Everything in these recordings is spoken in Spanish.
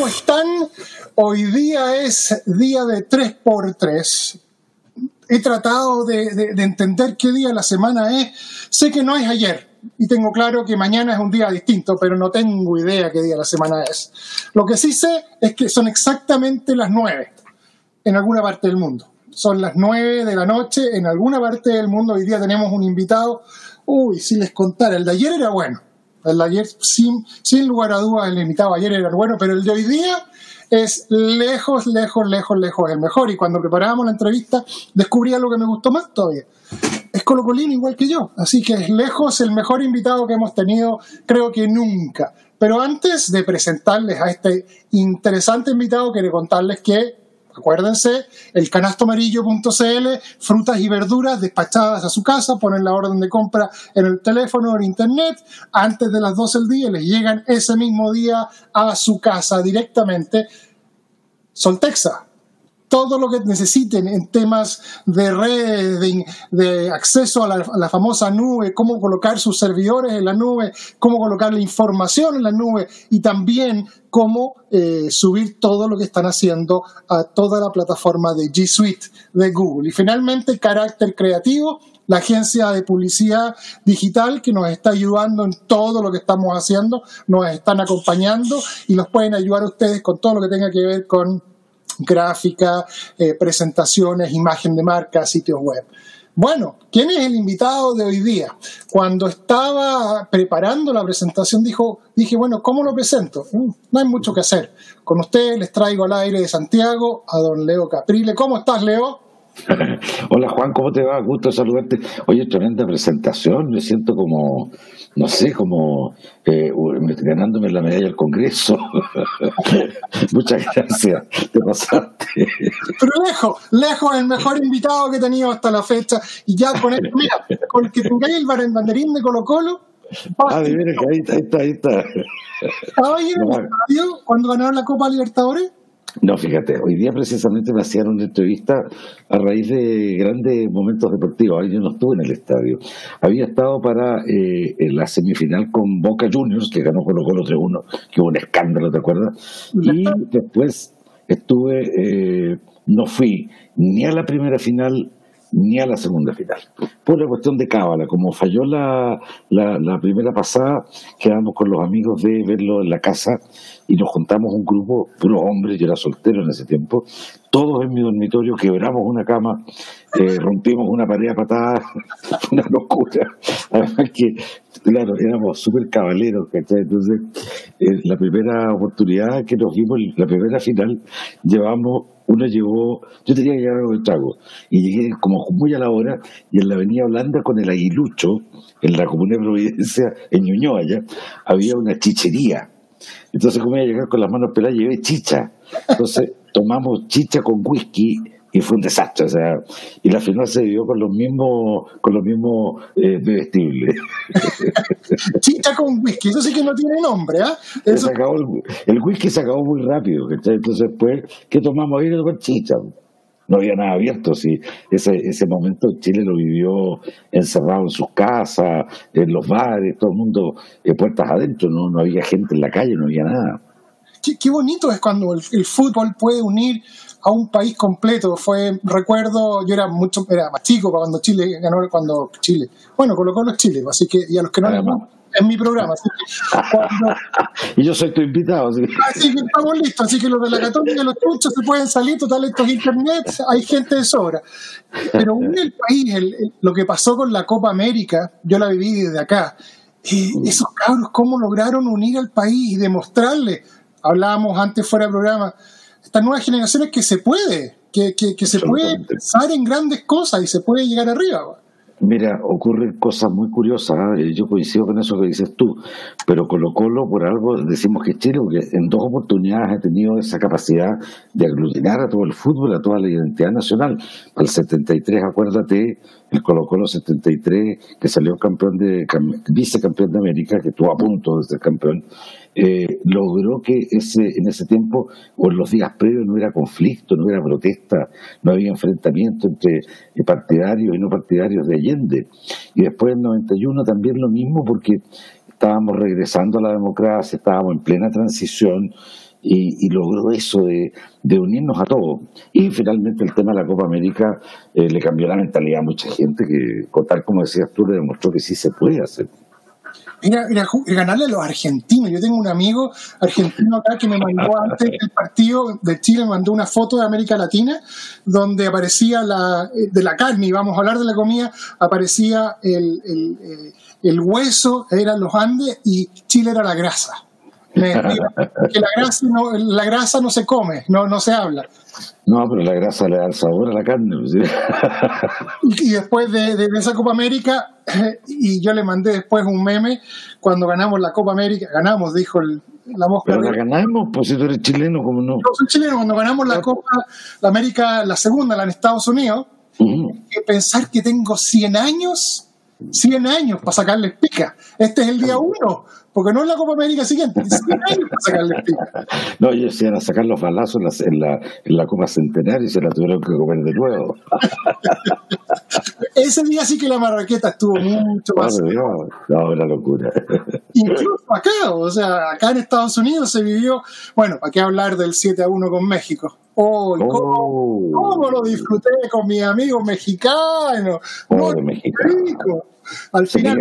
¿Cómo están? Hoy día es día de 3x3. He tratado de, de- de entender qué día de la semana es. Sé que no es ayer y tengo claro que mañana es un día distinto, pero no tengo idea qué día de la semana es. Lo que sí sé es que son exactamente las 9 en alguna parte del mundo. Son las 9 de la noche en alguna parte del mundo. Hoy día tenemos un invitado. Uy, si les contara, el de ayer era bueno. El de ayer, sin, sin lugar a dudas, el invitado ayer era bueno, pero el de hoy día es lejos, lejos, lejos, lejos el mejor. Y cuando preparábamos la entrevista, descubrí algo que me gustó más todavía. Es colocolino igual que yo, así que es lejos el mejor invitado que hemos tenido, creo que nunca. Pero antes de presentarles a este interesante invitado, quiero contarles que Acuérdense, el canastoamarillo.cl, frutas y verduras despachadas a su casa, ponen la orden de compra en el teléfono o en internet, antes de las 12 del día les llegan ese mismo día a su casa directamente. Soltexa, todo lo que necesiten en temas de redes, de, acceso a la, famosa nube, cómo colocar sus servidores en la nube, cómo colocar la información en la nube y también cómo eh, subir todo lo que están haciendo a toda la plataforma de G Suite de Google. Y finalmente, carácter creativo, la agencia de publicidad digital que nos está ayudando en todo lo que estamos haciendo, nos están acompañando y los pueden ayudar ustedes con todo lo que tenga que ver con gráfica, eh, presentaciones, imagen de marca, sitios web. Bueno, ¿quién es el invitado de hoy día? Cuando estaba preparando la presentación dijo, dije, bueno, ¿cómo lo presento? Mm, No hay mucho que hacer. Con ustedes les traigo al aire de Santiago a don Leo Caprile. ¿Cómo estás, Leo? Hola Juan, ¿cómo te va? Gusto saludarte. Oye, tremenda presentación. Me siento como, no sé, como eh, ganándome la medalla del Congreso. Muchas gracias. Te pasaste. Pero lejos, lejos el mejor invitado que he tenido hasta la fecha. Y ya con esto, mira, con el que tengáis el banderín de Colo Colo, Ah, que ahí está, ahí está, ahí está. ¿estaba ahí en el estadio cuando ganaron la Copa Libertadores? No, fíjate, hoy día precisamente me hacían una entrevista a raíz de grandes momentos deportivos. Yo no estuve en el estadio. Había estado para eh, la semifinal con Boca Juniors, que ganó Colo Colo 3-1, que hubo un escándalo, ¿te acuerdas? Y después estuve, eh, no fui ni a la primera final ni a la segunda final. Por la cuestión de cábala, como falló la, la, primera pasada, quedamos con los amigos de verlo en la casa y nos juntamos un grupo, puros hombres, yo era soltero en ese tiempo, todos en mi dormitorio, quebramos una cama, eh, rompimos una pared a patadas, una locura. Además que, claro, éramos súper cabaleros, ¿cachai? Entonces, eh, la primera oportunidad que nos vimos, la primera final, llevamos, uno llevó, yo tenía que llevar algo de trago, y llegué como muy a la hora, y en la avenida Holanda con el aguilucho, en la comuna de Providencia, en Ñuñoa allá, había una chichería. Entonces, como iba a llegar con las manos peladas, llevé chicha. Entonces, tomamos chicha con whisky y fue un desastre. O sea, y la final se vivió con los mismos, con los mismos eh, bebestibles. Chicha con whisky, eso sí que no tiene nombre, ¿ah? Eso, el, el whisky se acabó muy rápido. ¿cachai? Entonces, pues, ¿qué tomamos ahí? Con chicha. No había nada abierto. Sí. Ese, ese momento Chile lo vivió encerrado en sus casas, en los bares, todo el mundo eh, puertas adentro. No, no había gente en la calle, no había nada. qué, qué bonito es cuando el, el fútbol puede unir a un país completo. Fue, recuerdo, yo era mucho, era más chico cuando Chile ganó, cuando Chile, bueno, Colo Colo es Chile, así que, y a los que no Además. es mi programa, así que, cuando- Y yo soy tu invitado, así que- así que estamos listos, así que los de la Católica y los truchos se pueden salir, total, estos internet, hay gente de sobra. Pero une el país, el- el- lo que pasó con la Copa América, yo la viví desde acá, eh, esos cabros, cómo lograron unir al país y demostrarle, hablábamos antes fuera del programa, estas nuevas generaciones que se puede, que, que, que se puede pensar en grandes cosas y se puede llegar arriba. Mira, ocurren cosas muy curiosas. ¿eh? Yo coincido con eso que dices tú, pero Colo Colo, por algo, decimos que Chile, porque en dos oportunidades ha tenido esa capacidad de aglutinar a todo el fútbol, a toda la identidad nacional. Al 73, acuérdate, el Colo Colo 73, que salió campeón de vicecampeón de América, que estuvo a punto de ser campeón, eh, logró que ese, en ese tiempo o en los días previos no hubiera conflicto, no hubiera protesta, no había enfrentamiento entre partidarios y no partidarios de Allende. Y después en 91 también lo mismo porque estábamos regresando a la democracia, estábamos en plena transición y, logró eso de, unirnos a todos. Y finalmente el tema de la Copa América eh, le cambió la mentalidad a mucha gente que, tal como decías tú, le demostró que sí se puede hacer. Mira, ganarle a los argentinos. Yo tengo un amigo argentino acá que me mandó antes del partido de Chile, me mandó una foto de América Latina donde aparecía la, de la carne, y vamos a hablar de la comida, aparecía el, el, eh, el hueso, eran los Andes, y Chile era la grasa. que la grasa, no, la grasa no se come, no, no se habla. No, pero la grasa le da el sabor a la carne. Pues, y después de, esa Copa América, y yo le mandé después un meme, cuando ganamos la Copa América, ganamos, dijo la mosca. Pero la ganamos, pues si tú eres chileno, como no? Yo soy chileno, cuando ganamos la Copa, la América, la segunda, la en Estados Unidos, que pensar que tengo 100 años 100 años para sacarle pica. Este es el día uno, porque no es la Copa América siguiente, 100 años para sacarle pica. No, ellos iban a sacar los balazos en la, en la, Copa Centenaria y se la tuvieron que comer de nuevo. Ese día sí que la marraqueta estuvo mucho más. No, no, una locura. Incluso acá, o sea, acá en Estados Unidos se vivió, bueno, ¿para qué hablar del 7 a 1 con México? Oh, ¿cómo, lo disfruté con mis amigos mexicanos? Oh, mexicano. Al final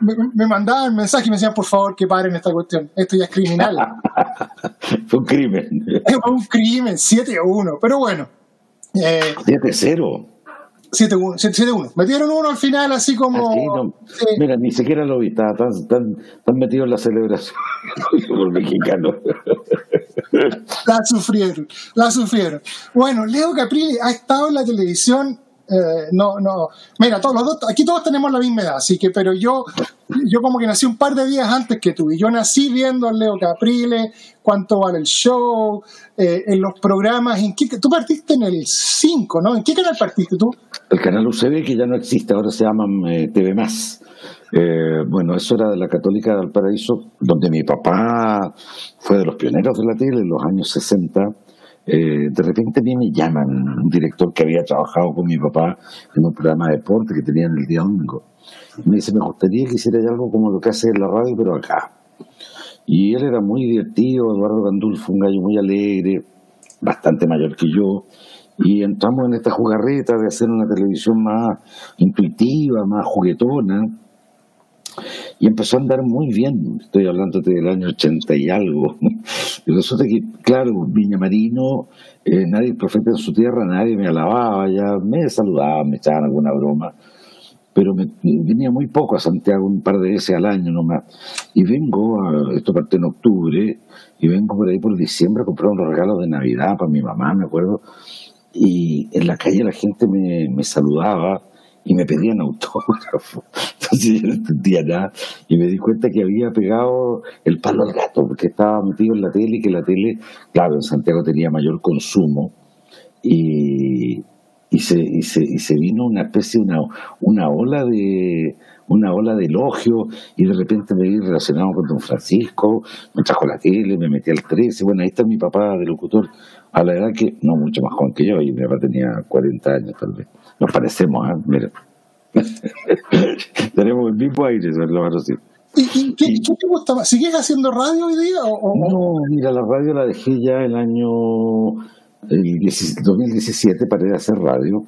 me, mandaban mensajes y me decían, por favor, que paren esta cuestión. Esto ya es criminal. Fue un crimen. Fue un crimen, 7 a 1. Pero bueno. Eh, 7 0. 7-1. Metieron uno al final, así como. Mira, ni siquiera lo vi, estaba tan, tan, tan metido en la celebración por mexicano. la sufrieron, la sufrieron. Bueno, Leo Capri ha estado en la televisión eh, no, no. Mira, todos los dos, aquí todos tenemos la misma edad, así que, pero yo, yo como que nací un par de días antes que tú, y yo nací viendo a Leo Caprile, cuánto vale el show, eh, en los programas, en qué, tú partiste en el 5, ¿no? ¿En qué canal partiste tú? El canal UCB, que ya no existe, ahora se llama eh, TV Más. bueno, eso era de la Católica de Valparaíso, donde mi papá fue de los pioneros de la tele en los años 60 eh, de repente a mí me llaman un director que había trabajado con mi papá en un programa de deporte que tenían el día domingo. me dice, me gustaría que hiciera algo como lo que hace la radio, pero acá. Y él era muy divertido, Eduardo Gandulfo, un gallo muy alegre, bastante mayor que yo. Y entramos en esta jugarreta de hacer una televisión más intuitiva, más juguetona y empezó a andar muy bien. Estoy hablando del año 80 y algo. Y resulta que, claro, Viña Marino, eh, nadie profeta en su tierra, nadie me alababa, ya me saludaba, me echaban alguna broma, pero me, venía muy poco a Santiago, un par de veces al año nomás. Y vengo, a, esto parte en octubre, y vengo por ahí por diciembre a comprar unos regalos de Navidad para mi mamá, me acuerdo. Y en la calle la gente me, me saludaba y me pedían autógrafo. Entonces yo no entendía nada y me di cuenta que había pegado el palo al gato porque estaba metido en la tele y que la tele, claro, en Santiago tenía mayor consumo y, y, se, y, se, y se vino una especie, una, una ola de una ola de elogio y de repente me vi relacionado con don Francisco, me trajo la tele, me metí al 13, bueno, ahí está mi papá de locutor, a la edad que, no mucho más joven que yo, y mi papá tenía 40 años tal vez. Nos parecemos, ¿eh? Mira. Tenemos el mismo aire, lo ¿Y, qué, te gusta ¿Sigues haciendo radio hoy día? O, No, mira, la radio la dejé ya el año el 2017, para ir a hacer radio,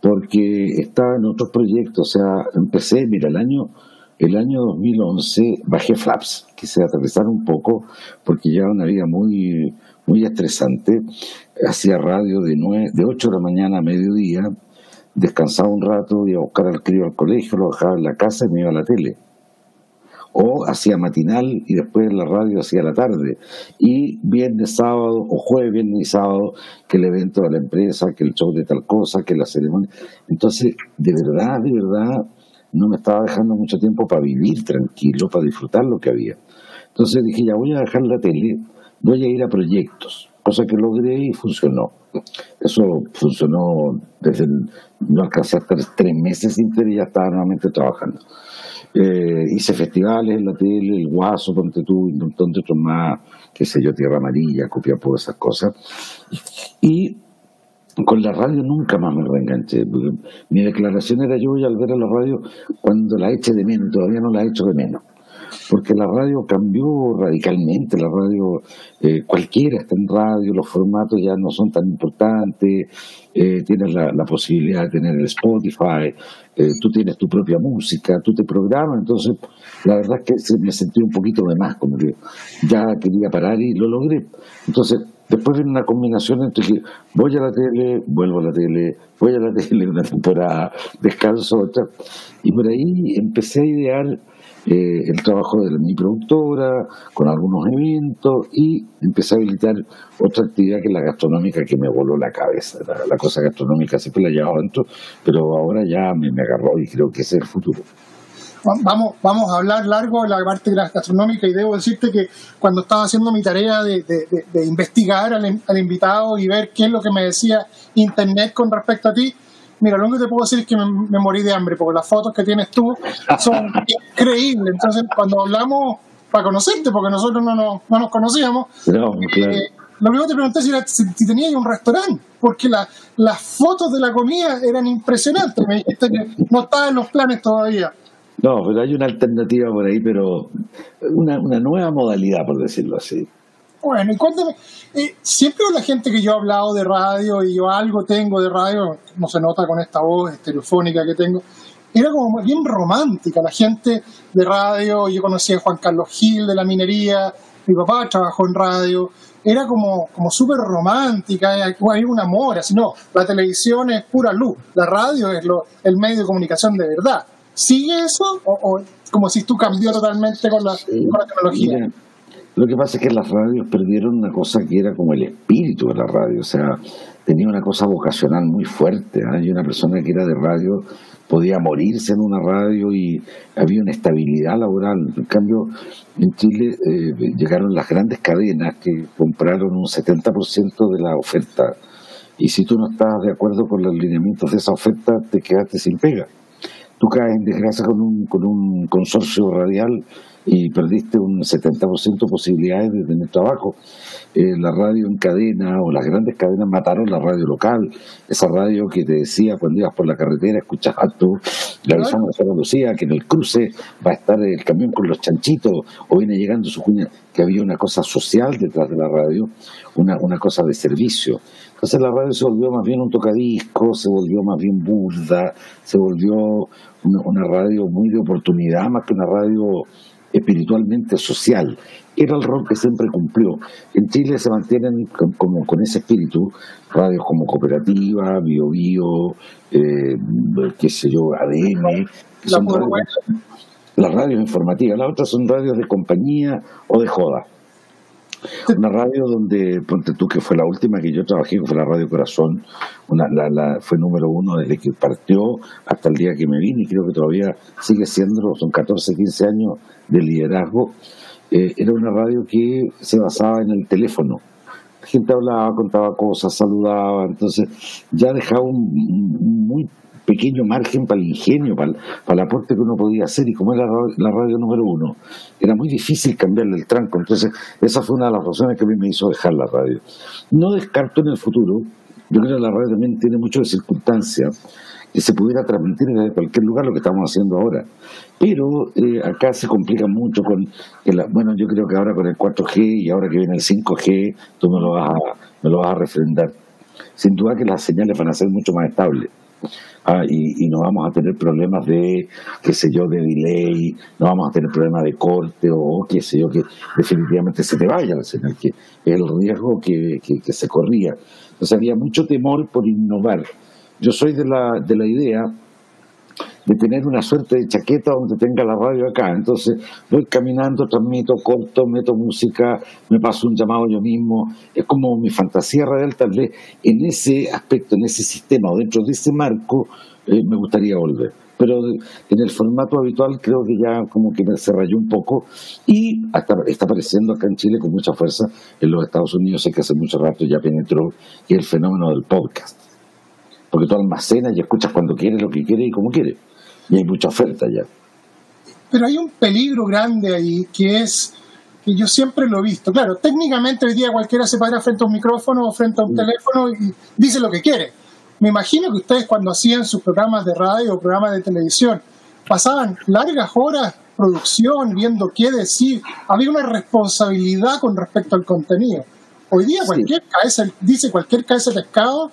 porque estaba en otros proyectos. O sea, empecé, mira, el año el año 2011 bajé Flaps, quise aterrizar un poco, porque llevaba una vida muy, muy estresante. Hacía radio de, nueve, de 8 de la mañana a mediodía, descansaba un rato, iba a buscar al crío al colegio, lo dejaba en la casa y me iba a la tele. o hacía matinal y después en la radio hacía la tarde. Y viernes, sábado, o jueves, viernes y sábado, que el evento de la empresa, que el show de tal cosa, que la ceremonia. Entonces, de verdad, de verdad, no me estaba dejando mucho tiempo para vivir tranquilo, para disfrutar lo que había. Entonces dije, ya voy a dejar la tele, voy a ir a proyectos, cosa que logré y funcionó. Eso funcionó desde, no alcancé hasta tres meses sin y ya estaba nuevamente trabajando. Eh, hice festivales en la tele, el Guaso, Ponte tú, un montón más, qué sé yo, Tierra Amarilla, por esas cosas. Y con la radio nunca más me reenganché. Mi declaración era yo voy a ver a la radio cuando la eche de menos, todavía no la he hecho de menos porque la radio cambió radicalmente, la radio, eh, cualquiera está en radio, los formatos ya no son tan importantes, eh, tienes la, posibilidad de tener el Spotify, eh, tú tienes tu propia música, tú te programas, entonces la verdad es que me sentí un poquito de más, como que ya quería parar y lo logré. Entonces, después viene una combinación entre que voy a la tele, vuelvo a la tele, voy a la tele una temporada, descanso otra, y por ahí empecé a idear eh, el trabajo de mi productora, con algunos eventos y empecé a habilitar otra actividad que es la gastronómica que me voló la cabeza. La, cosa gastronómica siempre la llevaba dentro, pero ahora ya me, agarró y creo que ese es el futuro. Vamos, vamos a hablar largo de la parte gastronómica y debo decirte que cuando estaba haciendo mi tarea de, investigar al, al invitado y ver qué es lo que me decía Internet con respecto a ti, Mira, lo único que te puedo decir es que me, morí de hambre, porque las fotos que tienes tú son increíbles. Entonces, cuando hablamos para conocerte, porque nosotros no nos, no nos conocíamos, eh, lo primero que te pregunté si, si, tenías un restaurante, porque las fotos de la comida eran impresionantes. Me dijiste que no estaba en los planes todavía. No, pero hay una alternativa por ahí, pero una, una nueva modalidad, por decirlo así. Bueno, y cuéntame, eh, siempre la gente que yo he hablado de radio y yo algo tengo de radio, no se nota con esta voz estereofónica que tengo, era como bien romántica la gente de radio. Yo conocí a Juan Carlos Gil de la minería, mi papá trabajó en radio, era como, como súper romántica, hay un amor, así no, la televisión es pura luz, la radio es lo, el medio de comunicación de verdad. ¿Sigue eso o, como si tú cambió totalmente con la, con la tecnología? Lo que pasa es que las radios perdieron una cosa que era como el espíritu de la radio, o sea, tenía una cosa vocacional muy fuerte. ¿ah? una persona que era de radio podía morirse en una radio y había una estabilidad laboral. En cambio, en Chile eh, llegaron las grandes cadenas que compraron un 70% de la oferta. Y si tú no estabas de acuerdo con los lineamientos de esa oferta, te quedaste sin pega. Tú caes en desgracia con un, con un consorcio radial y perdiste un 70% de posibilidades de tener trabajo. Eh, la radio en cadena o las grandes cadenas mataron la radio local, esa radio que te decía cuando ibas por la carretera, escuchabas tú la avisaron de Santa Lucía que en el cruce va a estar el camión con los chanchitos o viene llegando su cuña, que había una cosa social detrás de la radio, una, una cosa de servicio. Entonces la radio se volvió más bien un tocadisco, se volvió más bien burda, se volvió una radio muy de oportunidad más que una radio espiritualmente social. Era el rol que siempre cumplió. En Chile se mantienen como con ese espíritu radios como Cooperativa, Bio Bio, eh, qué sé yo, ADN, son las radios informativas. Las otras son radios de compañía o de joda. Una radio donde, ponte tú que fue la última que yo trabajé, que fue la Radio Corazón, una, la, fue número uno desde que partió hasta el día que me vine y creo que todavía sigue siendo, son 14, 15 años de liderazgo. Eh, era una radio que se basaba en el teléfono. La gente hablaba, contaba cosas, saludaba, entonces ya dejaba un muy pequeño margen para el ingenio, para el, aporte que uno podía hacer, y como era la radio número uno, era muy difícil cambiarle el tranco. Entonces, esa fue una de las razones que a mí me hizo dejar la radio. No descarto en el futuro, yo creo que la radio también tiene mucho de circunstancia, que se pudiera transmitir desde cualquier lugar lo que estamos haciendo ahora. Pero eh, acá se complica mucho con, el, bueno, yo creo que ahora con el 4G y ahora que viene el 5G, tú me lo vas a, me lo vas a refrendar. Sin duda que las señales van a ser mucho más estables Ah, y, no vamos a tener problemas de, qué sé yo, de delay, no vamos a tener problemas de corte o qué sé yo, que definitivamente se te vaya la señal, que es el riesgo que, que, se corría. Entonces había mucho temor por innovar. Yo soy de la, de la idea de tener una suerte de chaqueta donde tenga la radio acá. Entonces voy caminando, transmito, corto, meto música, me paso un llamado yo mismo. Es como mi fantasía radial, tal vez en ese aspecto, en ese sistema o dentro de ese marco, eh, me gustaría volver pero en el formato habitual creo que ya como que se rayó un poco y hasta está apareciendo acá en Chile con mucha fuerza. En los Estados Unidos sé que hace mucho rato ya penetró y el fenómeno del podcast. Porque tú almacenas y escuchas cuando quieres, lo que quieres y como quieres. Y hay mucha oferta ya. Pero hay un peligro grande ahí que es que yo siempre lo he visto. Claro, técnicamente hoy día cualquiera se para frente a un micrófono o frente a un mm. teléfono y dice lo que quiere me imagino que ustedes cuando hacían sus programas de radio o programas de televisión, pasaban largas horas producción, viendo qué decir. Había una responsabilidad con respecto al contenido. Hoy día cualquier cabeza, dice cualquier cabeza de pescado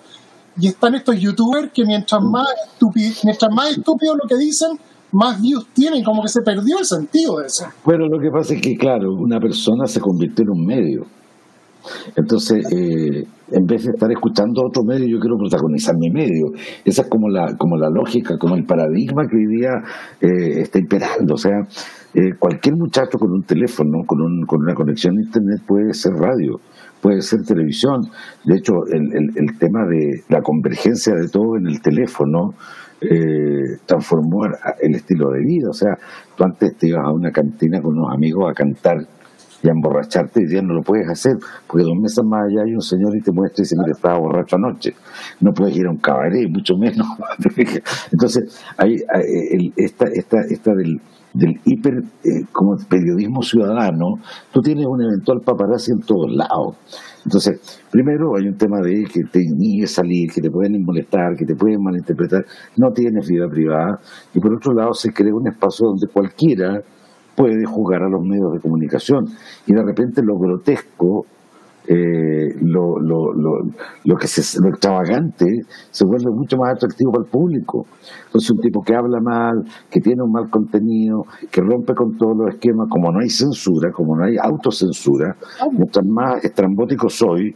y están estos youtubers que mientras más, estúpido, mientras más estúpido lo que dicen, más views tienen, como que se perdió el sentido de eso. Bueno, lo que pasa es que, claro, una persona se convirtió en un medio. Entonces, eh, en vez de estar escuchando otro medio, yo quiero protagonizar mi medio. Esa es como la, como la lógica, como el paradigma que hoy día eh, está imperando. O sea, eh, cualquier muchacho con un teléfono, con, un, con una conexión a Internet puede ser radio, puede ser televisión. De hecho, el, el, tema de la convergencia de todo en el teléfono transformó el estilo de vida. O sea, tú antes te ibas a una cantina con unos amigos a cantar y a emborracharte y ya no lo puedes hacer, porque dos meses más allá hay un señor y te muestra y dice, mira, estaba borracho anoche. No puedes ir a un cabaret, mucho menos. Entonces, hay, esta, esta, esta del, del hiper eh, como periodismo ciudadano, tú tienes un eventual paparazzi en todos lados. Entonces, primero hay un tema de que te niegue salir, que te pueden molestar, que te pueden malinterpretar, no tienes vida privada, y por otro lado se crea un espacio donde cualquiera puede jugar a los medios de comunicación. Y de repente lo grotesco, eh, lo, lo, lo, lo, que se, lo extravagante, se vuelve mucho más atractivo para el público. Entonces, un tipo que habla mal, que tiene un mal contenido, que rompe con todos los esquemas, como no hay censura, como no hay autocensura, mientras más estrambótico soy,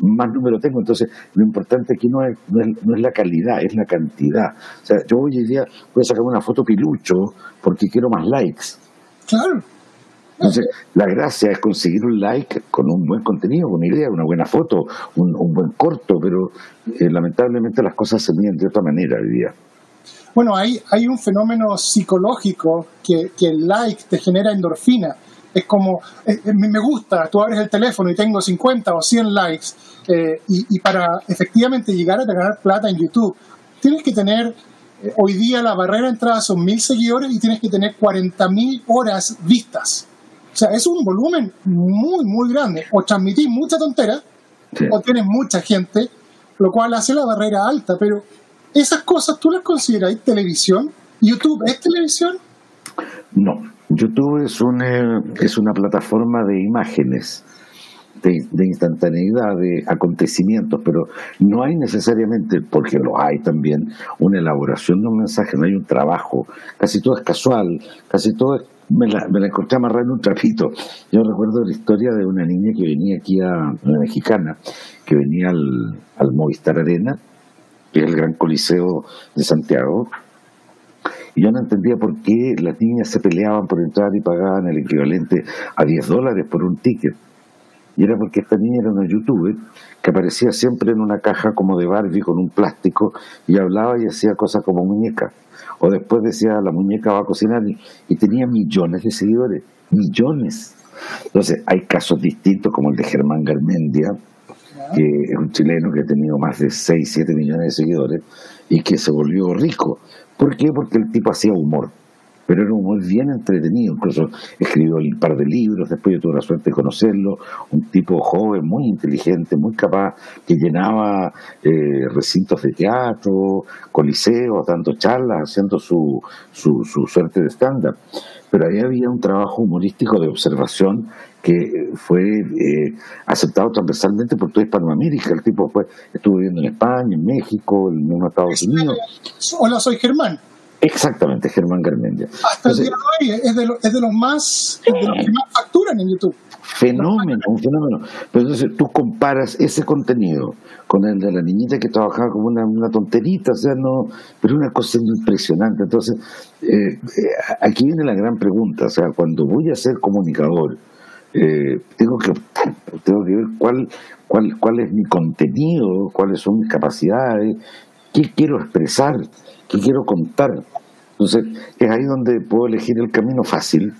más número tengo. Entonces, lo importante aquí no es, no es, no es, la calidad, es la cantidad. O sea, yo hoy en día voy a sacar una foto pilucho porque quiero más likes. Claro. Entonces, la gracia es conseguir un like con un buen contenido, con una idea, una buena foto, un, buen corto, pero eh, lamentablemente las cosas se miden de otra manera hoy día. Bueno, hay, hay un fenómeno psicológico que, que el like te genera endorfina. Es como, eh, eh, me gusta, tú abres el teléfono y tengo 50 o 100 likes, y, y, para efectivamente llegar a ganar plata en YouTube, tienes que tener hoy día la barrera de entrada son mil seguidores y tienes que tener 40.000 horas vistas. O sea, es un volumen muy, muy grande. O transmitís mucha tontera, o tienes mucha gente, lo cual hace la barrera alta. Pero esas cosas, ¿tú las consideras televisión? ¿YouTube es televisión? No, YouTube es una, es una plataforma de imágenes de, instantaneidad de acontecimientos, pero no hay necesariamente, porque lo hay también, una elaboración de un mensaje, no hay un trabajo, casi todo es casual, casi todo es me la, me la encontré amarrada en un trapito. Yo recuerdo la historia de una niña que venía aquí a, una mexicana, que venía al, al Movistar Arena, que es el gran coliseo de Santiago, y yo no entendía por qué las niñas se peleaban por entrar y pagaban el equivalente a 10 dólares por un ticket. Y era porque esta niña era una youtuber que aparecía siempre en una caja como de Barbie con un plástico y hablaba y hacía cosas como muñeca. O después decía, la muñeca va a cocinar y, tenía millones de seguidores, millones. Entonces, hay casos distintos como el de Germán Garmendia, que es un chileno que ha tenido más de 6, 7 millones de seguidores y que se volvió rico. ¿Por qué? Porque el tipo hacía humor pero era un muy bien entretenido, incluso escribió un par de libros, después yo tuve la suerte de conocerlo, un tipo joven, muy inteligente, muy capaz, que llenaba eh, recintos de teatro, coliseos, dando charlas, haciendo su, su, suerte de estándar. Pero ahí había un trabajo humorístico de observación que fue eh, aceptado transversalmente por toda Hispanoamérica. El tipo fue, estuvo viviendo en España, en México, en los Estados Unidos. Hola, soy Germán. Exactamente, Germán Garmendia. Hasta el día de hoy es de, los más, que más facturan en YouTube. Fenómeno, un fenómeno. Pero entonces tú comparas ese contenido con el de la niñita que trabajaba como una, una tonterita, o sea, no, pero una cosa impresionante. Entonces, eh, eh, aquí viene la gran pregunta, o sea, cuando voy a ser comunicador, eh, tengo que tengo que ver cuál, cuál, cuál es mi contenido, cuáles son mis capacidades, qué quiero expresar, qué quiero contar. Entonces, es ahí donde puedo elegir el camino fácil,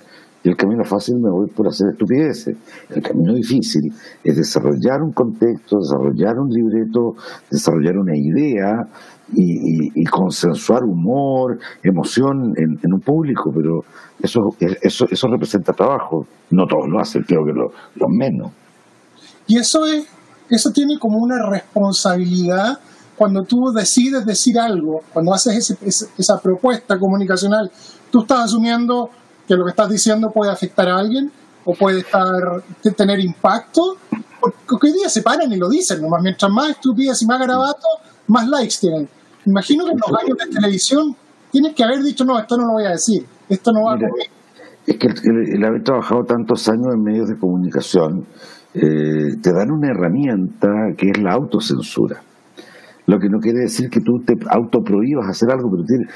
y el camino fácil me voy por hacer estupideces. El camino difícil es desarrollar un contexto, desarrollar un libreto, desarrollar una idea y, consensuar humor, emoción en, un público, pero eso, eso, eso representa trabajo. No todos lo hacen, creo que los lo menos. Y eso es, eso tiene como una responsabilidad cuando tú decides decir algo, cuando haces esa propuesta comunicacional, tú estás asumiendo que lo que estás diciendo puede afectar a alguien o puede estar, tener impacto, porque hoy día se paran y lo dicen, nomás mientras más estupidez y más garabato, más likes tienen. Imagino que en los años de televisión tienes que haber dicho, no, esto no lo voy a decir, esto no va a conmigo. Es que el, haber trabajado tantos años en medios de comunicación eh, te dan una herramienta que es la autocensura. Lo que no quiere decir que tú te autoprohíbas hacer algo, pero tienes,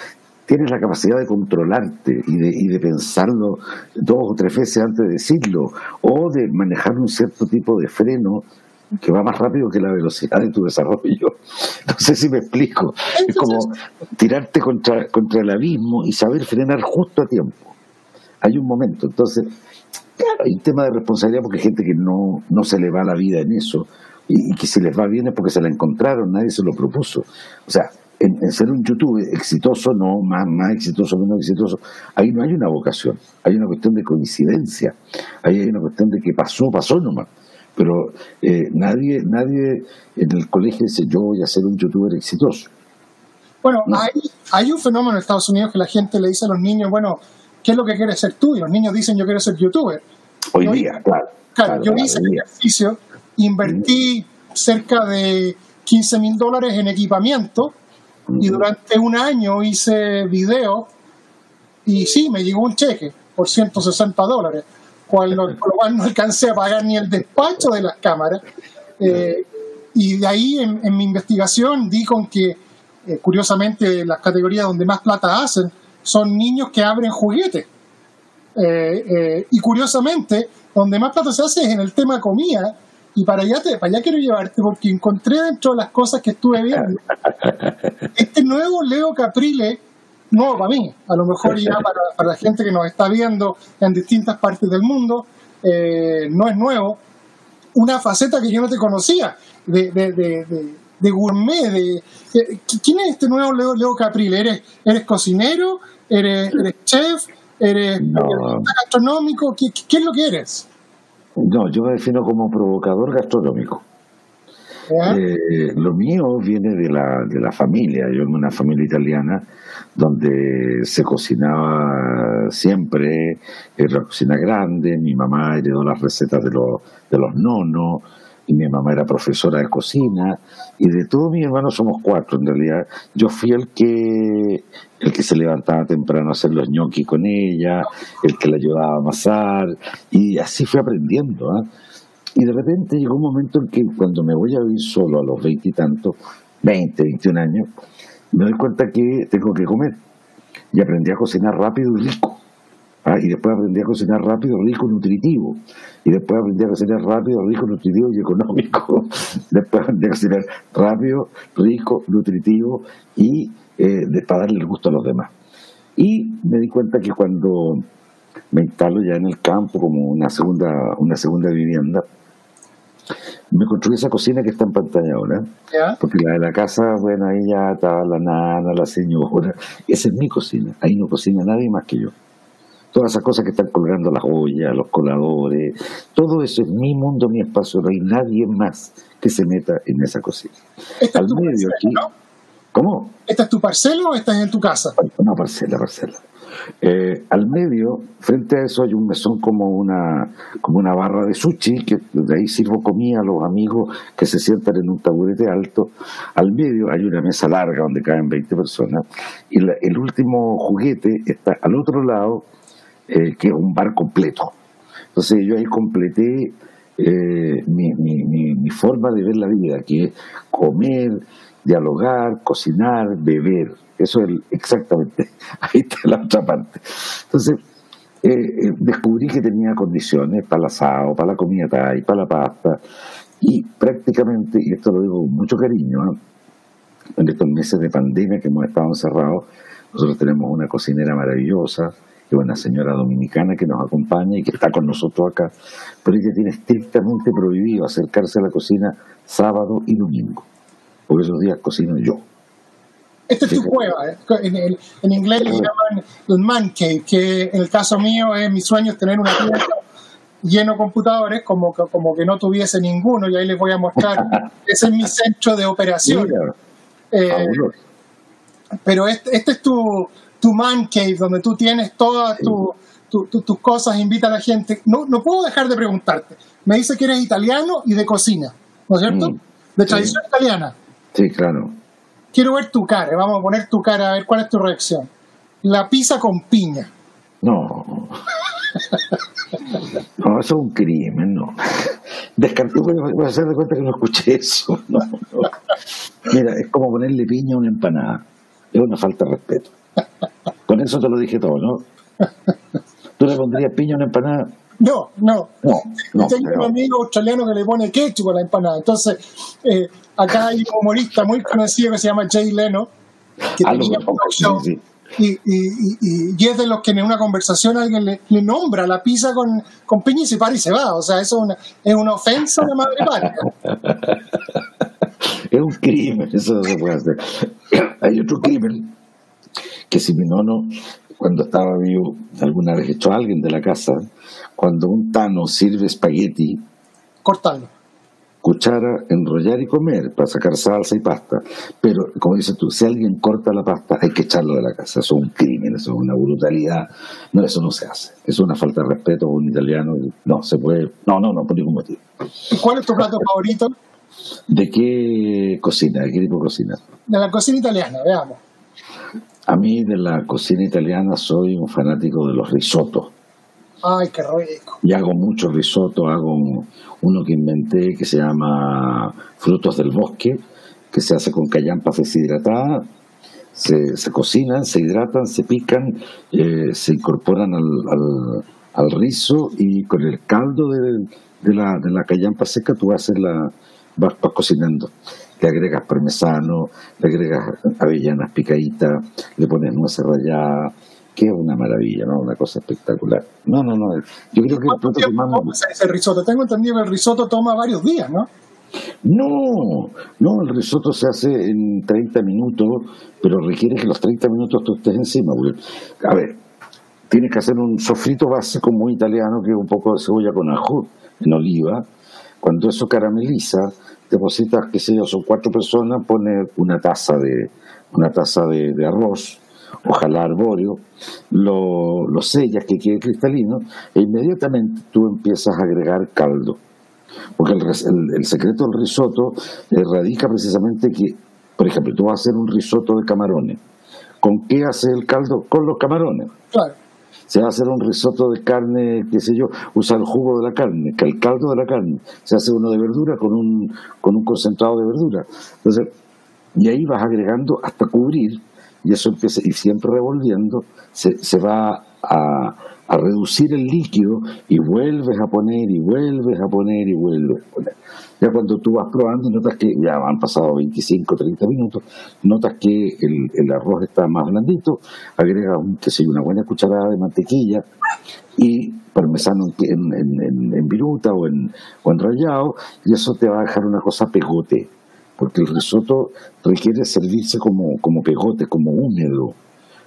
tienes la capacidad de controlarte y de, y de pensarlo dos o tres veces antes de decirlo, o de manejar un cierto tipo de freno que va más rápido que la velocidad de tu desarrollo. No sé si me explico. Es como tirarte contra, contra el abismo y saber frenar justo a tiempo. Hay un momento. Entonces, claro, hay un tema de responsabilidad porque hay gente que no, no se le va la vida en eso y, y que si les va bien es porque se la encontraron, nadie se lo propuso. O sea, en, ser un youtuber exitoso, no, más, más exitoso, menos exitoso, ahí no hay una vocación, hay una cuestión de coincidencia, ahí hay una cuestión de que pasó, pasó nomás. Pero eh, nadie, nadie en el colegio dice yo voy a ser un youtuber exitoso. Bueno, hay, hay un fenómeno en Estados Unidos que la gente le dice a los niños, bueno, ¿qué es lo que quieres ser tú? Y los niños dicen yo quiero ser youtuber. Hoy día, claro. Claro, yo hice el ejercicio, invertí cerca de 15 mil dólares en equipamiento y durante un año hice video y sí, me llegó un cheque por 160 dólares, cual, lo cual no alcancé a pagar ni el despacho de las cámaras. Eh, y de ahí en, mi investigación di con que, eh, curiosamente, las categorías donde más plata hacen son niños que abren juguetes. Eh, y curiosamente, donde más plata se hace es en el tema comida, y para allá, te, para allá quiero llevarte porque encontré dentro de las cosas que estuve viendo este nuevo Leo Caprile, nuevo para mí, a lo mejor ya para, para la gente que nos está viendo en distintas partes del mundo, eh, no es nuevo, una faceta que yo no te conocía de, de, de, de gourmet. De, ¿Quién es este nuevo Leo, Leo Caprile? ¿Eres, ¿Eres cocinero? ¿Eres, eres chef? ¿Eres gastronómico? ¿Qué, ¿Qué es lo que eres? No, yo me defino como provocador gastronómico. Eh, lo mío viene de la, de la familia. Yo en una familia italiana donde se cocinaba siempre, era cocina grande, mi mamá heredó las recetas de los, de los nonos, y mi mamá era profesora de cocina, y de todos mis hermanos somos cuatro en realidad. Yo fui el que, el que se levantaba temprano a hacer los ñoquis con ella, el que le ayudaba a amasar, y así fui aprendiendo. ¿ah? Y de repente llegó un momento en que cuando me voy a vivir solo a los veintitantos, veinte, veintiún años, me doy cuenta que tengo que comer. Y aprendí a cocinar rápido y rico. ¿Ah? Y después aprendí a cocinar rápido, rico, nutritivo. Y después aprendí a cocinar rápido, rico, nutritivo y económico. después aprendí a cocinar rápido, rico, nutritivo y eh, para darle el gusto a los demás. Y me di cuenta que cuando me instalo ya en el campo como una segunda, una segunda vivienda, me construí esa cocina que está en pantalla ahora, porque la de la casa, bueno, ahí ya estaba la nana, la señora, esa es mi cocina, ahí no cocina nadie más que yo todas esas cosas que están colgando las ollas, los coladores, todo eso es mi mundo, mi espacio, no hay nadie más que se meta en esa cocina. Al medio aquí. ¿Cómo? ¿Esta es tu parcela o estás en tu casa? No, parcela, parcela. Eh, al medio, frente a eso, hay un mesón como una, como una barra de sushi, que de ahí sirvo comida a los amigos que se sientan en un taburete alto. Al medio hay una mesa larga donde caen 20 personas. Y el último juguete está al otro lado, eh, que es un bar completo. Entonces yo ahí completé eh, mi, mi, mi, forma de ver la vida, que es comer, dialogar, cocinar, beber. Eso es exactamente, ahí está la otra parte. Entonces, eh, eh, descubrí que tenía condiciones para el asado, para la comida thai, para la pasta, y prácticamente, y esto lo digo con mucho cariño, en estos meses de pandemia que hemos estado encerrados, nosotros tenemos una cocinera maravillosa, que es una señora dominicana que nos acompaña y que está con nosotros acá, pero ella tiene estrictamente prohibido acercarse a la cocina sábado y domingo, porque esos días cocino yo. Esta es tu cueva, ¿eh? en, inglés le llaman el man cave, que en el caso mío es mi sueño es tener una tienda lleno de computadores, como que, como que no tuviese ninguno, y ahí les voy a mostrar, ese es mi centro de operación. Eh, pero este, este es tu, tu man cave, donde tú tienes todas tus cosas, invita a la gente. No, no puedo dejar de preguntarte. Me dice que eres italiano y de cocina, ¿no es cierto? Mm, de tradición italiana. Sí, claro. Quiero ver tu cara, vamos a poner tu cara a ver cuál es tu reacción. La pizza con piña. No. No, eso es un crimen, no. Descarté, voy a hacer de cuenta que no escuché eso. Mira, es como ponerle piña a una empanada. Es una falta de respeto. Con eso te lo dije todo, ¿no? ¿Tú le pondrías piña a una empanada? No, no. no, Tengo un amigo australiano que le pone ketchup a la empanada. Entonces, eh, acá hay un humorista muy conocido que se llama Jay Leno, que ah, tenía un show. Y, y, y, es de los que en una conversación alguien le, nombra la pizza con, con piña y se para y se va. O sea, eso es una, es una ofensa de madre patria. es un crimen, eso no se puede hacer. Hay otro crimen que si mi nono, cuando estaba vivo, alguna vez echó a alguien de la casa, cuando un tano sirve espagueti, cortarlo. Cuchara, enrollar y comer para sacar salsa y pasta. Pero, como dices tú, si alguien corta la pasta, hay que echarlo de la casa. Eso es un crimen, eso es una brutalidad. No, eso no se hace. Es una falta de respeto a un italiano. No, se puede. No, no, no, por ningún motivo. ¿Cuál es tu plato favorito? ¿De qué cocina? ¿De qué tipo de cocina? De la cocina italiana, veamos. A mí de la cocina italiana soy un fanático de los risotos. Ay, qué rico. Y hago muchos risotos, hago uno que inventé que se llama Frutos del Bosque, que se hace con callampas deshidratadas, se, se cocinan, se hidratan, se pican, eh, se incorporan al, al, rizo y con el caldo de, de, la, de la callampa seca tú haces la, vas cocinando le agregas parmesano, le agregas avellanas picaditas, le pones nueces ralladas, que es una maravilla, ¿no? Una cosa espectacular. No, no, no. Yo creo que el plato que más ese risotto? Tengo entendido que el risotto toma varios días, ¿no? No, no, el risotto se hace en 30 minutos, pero requiere que los 30 minutos tú estés encima. a ver, tienes que hacer un sofrito básico muy italiano, que es un poco de cebolla con ajo en oliva. Cuando eso carameliza, depositas, qué sé yo, son cuatro personas, pone una taza de, una taza de, arroz, ojalá arbóreo, lo, lo, sellas que quede cristalino e inmediatamente tú empiezas a agregar caldo. Porque el, el, secreto del risotto radica precisamente que, por ejemplo, tú vas a hacer un risotto de camarones. ¿Con qué hace el caldo? Con los camarones. Claro se va a hacer un risotto de carne, qué sé yo, usa el jugo de la carne, que el caldo de la carne, se hace uno de verdura con un, con un concentrado de verdura. Entonces, y ahí vas agregando hasta cubrir, y eso empieza, y siempre revolviendo, se, se va a, a reducir el líquido y vuelves a poner y vuelves a poner y vuelves a poner. Ya cuando tú vas probando, notas que ya han pasado 25, 30 minutos, notas que el, arroz está más blandito, agrega un, una buena cucharada de mantequilla y parmesano en, en, en, viruta o en, o en rallado, y eso te va a dejar una cosa pegote, porque el risotto requiere servirse como, como pegote, como húmedo.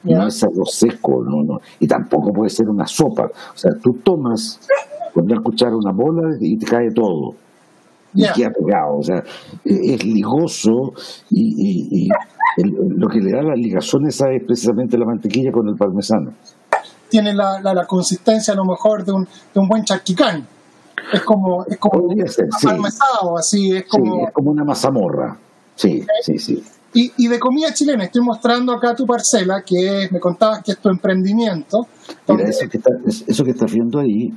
No es algo seco, no, no. Y tampoco puede ser una sopa. O sea, tú tomas con una cuchara una bola y te cae todo y queda pegado. O sea, e-, es ligoso y, lo que le da la ligazón esa es precisamente la mantequilla con el parmesano. Tiene la, la, consistencia a lo mejor de un, de un buen charquicán. Es como, es como parmesado, así, es como... es como una mazamorra. Sí, sí, sí. Y, de comida chilena, estoy mostrando acá tu parcela, que me contabas que es tu emprendimiento. Mira, eso que, está, eso que estás viendo ahí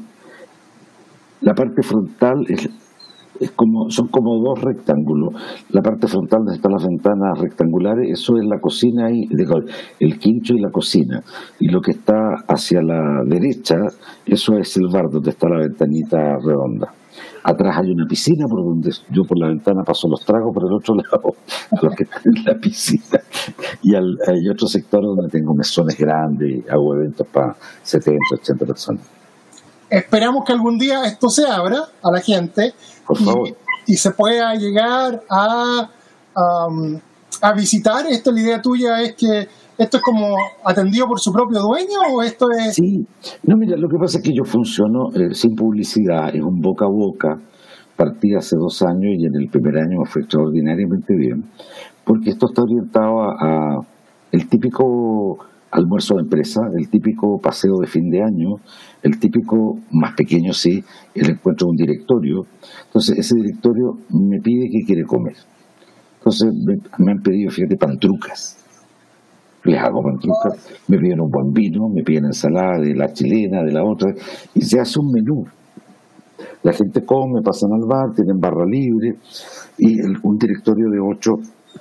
La parte frontal es, es como son como dos rectángulos. La parte frontal donde están las ventanas rectangulares, eso es la cocina y el quincho y la cocina. Y lo que está hacia la derecha, eso es el bar donde está la ventanita redonda. Atrás hay una piscina por donde yo por la ventana paso los tragos, por el otro lado los que están en la piscina. Y hay otro sector donde tengo mesones grandes, hago eventos para 70, 80 personas. Esperamos que algún día esto se abra a la gente y, se pueda llegar a, a visitar. Esto, la idea tuya es que ¿Esto es como atendido por su propio dueño o esto es...? Sí, no, mira, lo que pasa es que yo funciono eh, sin publicidad, es un boca a boca, partí hace dos años y en el primer año me fue extraordinariamente bien, porque esto está orientado a, el típico almuerzo de empresa, el típico paseo de fin de año, el típico, más pequeño sí, el encuentro de un directorio. Entonces, ese directorio me pide que quiere comer. Entonces, me, me han pedido, fíjate, pantrucas les hago pantrucas, me piden un buen vino, me piden ensalada de la chilena, de la otra, y se hace un menú. La gente come, pasan al bar, tienen barra libre, y un directorio de ocho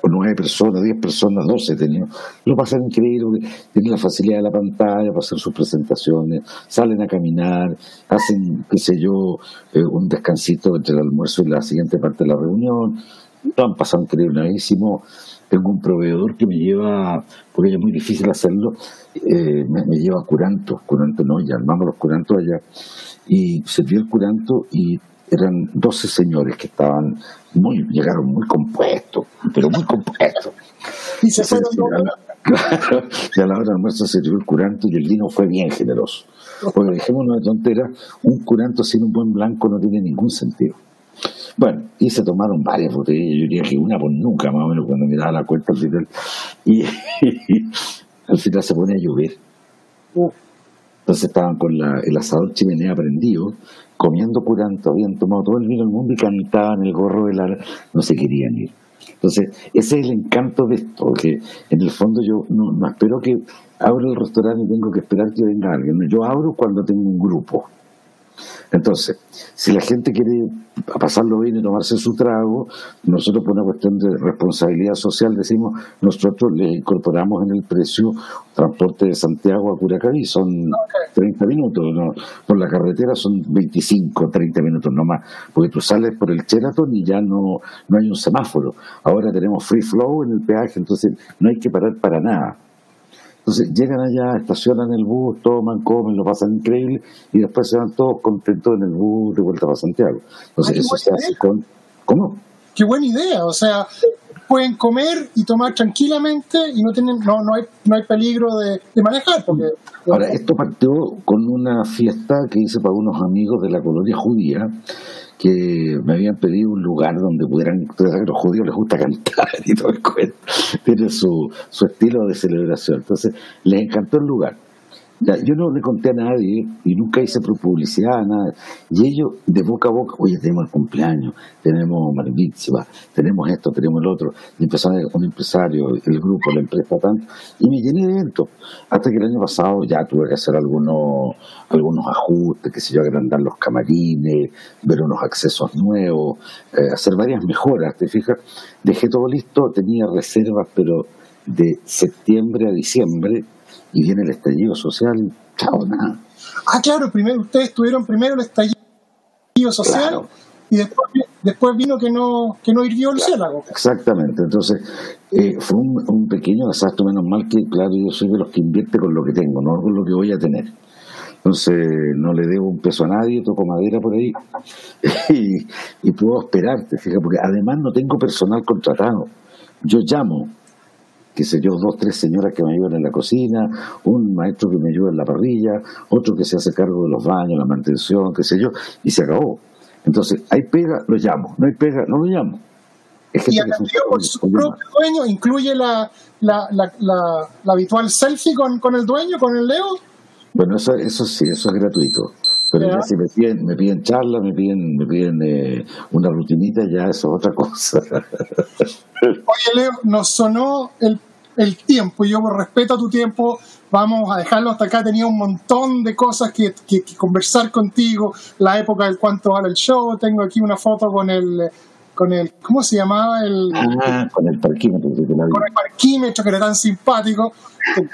o nueve personas, diez personas, doce tenido, lo pasan increíble, tienen la facilidad de la pantalla para hacer sus presentaciones, salen a caminar, hacen, qué sé yo, eh, un descansito entre el almuerzo y la siguiente parte de la reunión, lo han pasado increíbleísimo tengo un proveedor que me lleva, porque es muy difícil hacerlo, eh, me, lleva curanto, curanto no, ya armamos los curantos allá, y serví el curanto y eran 12 señores que estaban muy, llegaron muy compuestos, pero muy compuestos. Y se fueron Claro, y a la hora del almuerzo se sirvió el curanto y el vino fue bien generoso. Porque dejémonos de tonteras, un curanto sin un buen blanco no tiene ningún sentido. Bueno, y se tomaron varias botellas, yo diría que una por nunca, más o menos, cuando miraba la cuenta al final. Y, al final se pone a llover. Entonces estaban con la, el asador chimenea prendido, comiendo curanto, habían tomado todo el vino del mundo y cantaban el gorro de la... no se querían ir. Entonces, ese es el encanto de esto, que en el fondo yo no, no espero que abra el restaurante y tengo que esperar que venga alguien. Yo abro cuando tengo un grupo. Entonces, si la gente quiere pasarlo bien y tomarse su trago, nosotros por una cuestión de responsabilidad social decimos, nosotros le incorporamos en el precio transporte de Santiago a Curacaví, son 30 minutos, por la carretera son 25, 30 minutos no más, porque tú sales por el Sheraton y ya no, no hay un semáforo. Ahora tenemos free flow en el peaje, entonces no hay que parar para nada. Entonces llegan allá, estacionan el bus, toman, comen, lo pasan increíble y después se van todos contentos en el bus de vuelta para Santiago. Entonces eso se hace con... ¿Cómo? Qué buena idea, o sea, pueden comer y tomar tranquilamente y no tienen no no hay no hay peligro de, manejar porque ahora esto partió con una fiesta que hice para unos amigos de la colonia judía que me habían pedido un lugar donde pudieran, a los judíos les gusta cantar y todo el cuento, tiene su, su estilo de celebración, entonces les encantó el lugar yo no le conté a nadie y nunca hice publicidad, nada. Y ellos, de boca a boca, oye, tenemos el cumpleaños, tenemos Marvitzba, tenemos esto, tenemos el otro. Y empezaron un empresario, el grupo, la empresa, tanto. Y me llené de eventos. Hasta que el año pasado ya tuve que hacer algunos, algunos ajustes, que sé yo, agrandar los camarines, ver unos accesos nuevos, eh, hacer varias mejoras, ¿te fijas? Dejé todo listo, tenía reservas, pero de septiembre a diciembre y viene el estallido social, chao, nada. Ah, claro, primero ustedes tuvieron primero el estallido social y después, después vino que no que no hirvió el cielo. Exactamente, entonces eh, fue un, pequeño desastre, menos mal que, claro, yo soy de los que invierte con lo que tengo, no con lo que voy a tener. Entonces no le debo un peso a nadie, toco madera por ahí y, y puedo esperarte, fíjate, porque además no tengo personal contratado. Yo llamo, qué sé yo, dos, tres señoras que me ayudan en la cocina, un maestro que me ayuda en la parrilla, otro que se hace cargo de los baños, la mantención, qué sé yo, y se acabó. Entonces, hay pega, lo llamo, no hay pega, no lo llamo. y atendido por su propio dueño, incluye la, la, la, habitual selfie con, con el dueño, con el Leo. Bueno, eso, eso sí, eso es gratuito. Pero ya si me piden, me piden charla, me piden, me piden eh, una rutinita, ya eso es otra cosa. Oye, Leo, nos sonó el el tiempo. Yo por respeto a tu tiempo vamos a dejarlo hasta acá. Tenía un montón de cosas que, que, conversar contigo, la época del cuánto vale el show. Tengo aquí una foto con el, con el ¿cómo se llamaba? El, ah, con el parquímetro. Con el parquímetro que era tan simpático.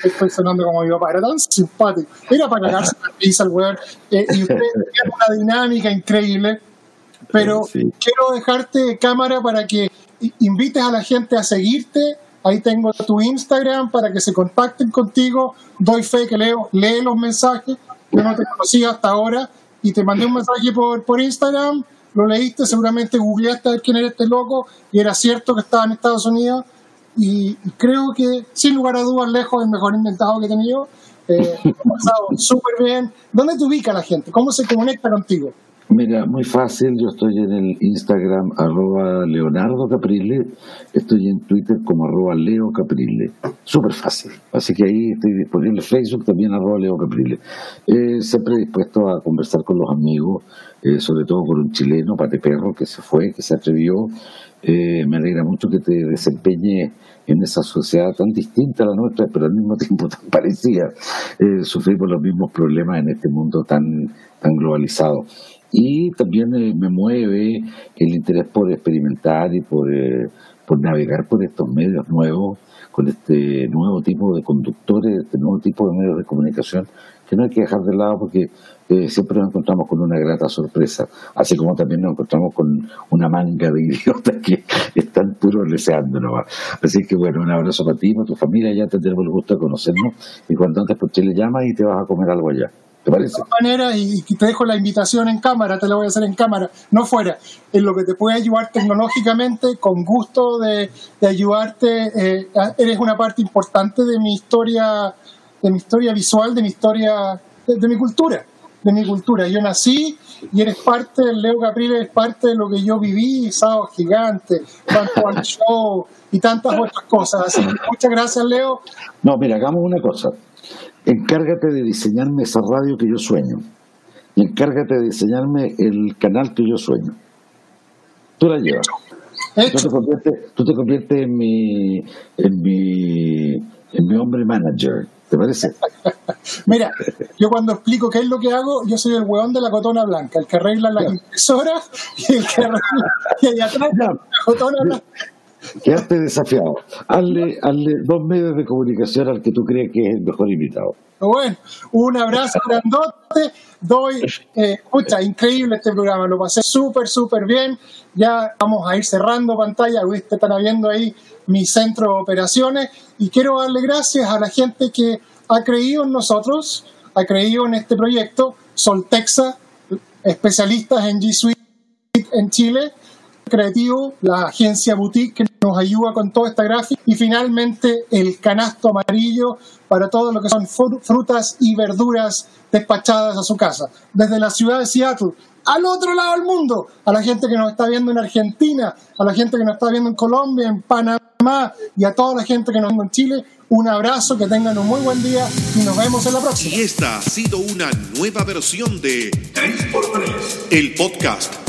Estoy sonando como mi papá, era tan simpático. Era para cagarse la pizza el weón. Eh, y usted tiene una dinámica increíble. Pero quiero dejarte de cámara para que invites a la gente a seguirte Ahí tengo tu Instagram para que se contacten contigo. Doy fe que leo, lee los mensajes. Yo no te conocía hasta ahora y te mandé un mensaje por, por Instagram. Lo leíste, seguramente googleaste a ver quién era este loco y era cierto que estaba en Estados Unidos. Y, creo que, sin lugar a dudas, lejos el mejor inventado que he tenido. Eh, pasado súper bien. ¿Dónde te ubica la gente? ¿Cómo se conecta contigo? Mira, muy fácil, yo estoy en el Instagram arroba Leonardo Caprile, estoy en Twitter como arroba Leo Caprile, súper fácil, así que ahí estoy disponible, Facebook también arroba Leo Caprile. Eh, siempre dispuesto a conversar con los amigos, eh, sobre todo con un chileno, Pate Perro, que se fue, que se atrevió, eh, me alegra mucho que te desempeñe en esa sociedad tan distinta a la nuestra, pero al mismo tiempo tan parecida. Eh, sufrimos los mismos problemas en este mundo tan, tan globalizado y también eh, me mueve el interés por experimentar y por, eh, por navegar por estos medios nuevos, con este nuevo tipo de conductores, este nuevo tipo de medios de comunicación, que no hay que dejar de lado porque siempre nos encontramos con una grata sorpresa, así como también nos encontramos con una manga de idiotas que están puros deseando Así que bueno, un abrazo para ti, para tu familia, ya tendremos el gusto de conocernos y cuando antes por le llamas y te vas a comer algo allá. ¿Te parece? De todas maneras, y te dejo la invitación en cámara, te la voy a hacer en cámara, no fuera, en lo que te puede ayudar tecnológicamente, con gusto de, ayudarte, eh, eres una parte importante de mi historia, de mi historia visual, de mi historia, de, mi cultura, de mi cultura. Yo nací y eres parte, Leo Caprile eres parte de lo que yo viví, Sábado Gigante, tanto al show y tantas otras cosas. Así muchas gracias, Leo. No, mira, hagamos una cosa encárgate de diseñarme esa radio que yo sueño. Y encárgate de diseñarme el canal que yo sueño. Tú la llevas. Tú te conviertes, en, mi, en, mi, en mi hombre manager. ¿Te parece? Mira, yo cuando explico qué es lo que hago, yo soy el hueón de la cotona blanca, el que arregla las impresoras y el que arregla y allá atrás la cotona blanca. Quedaste desafiado. Hazle, hazle dos medios de comunicación al que tú crees que es el mejor invitado. Bueno, un abrazo grandote. Doy, eh, escucha, increíble este programa, lo pasé súper, súper bien. Ya vamos a ir cerrando pantalla, ustedes están viendo ahí mi centro de operaciones. Y quiero darle gracias a la gente que ha creído en nosotros, ha creído en este proyecto. Soltexa, especialistas en G Suite en Chile creativo, la agencia boutique que nos ayuda con toda esta gráfica y finalmente el canasto amarillo para todo lo que son frutas y verduras despachadas a su casa. Desde la ciudad de Seattle al otro lado del mundo, a la gente que nos está viendo en Argentina, a la gente que nos está viendo en Colombia, en Panamá y a toda la gente que nos ve en Chile, un abrazo, que tengan un muy buen día y nos vemos en la próxima. Y esta ha sido una nueva versión de 3x3, el podcast.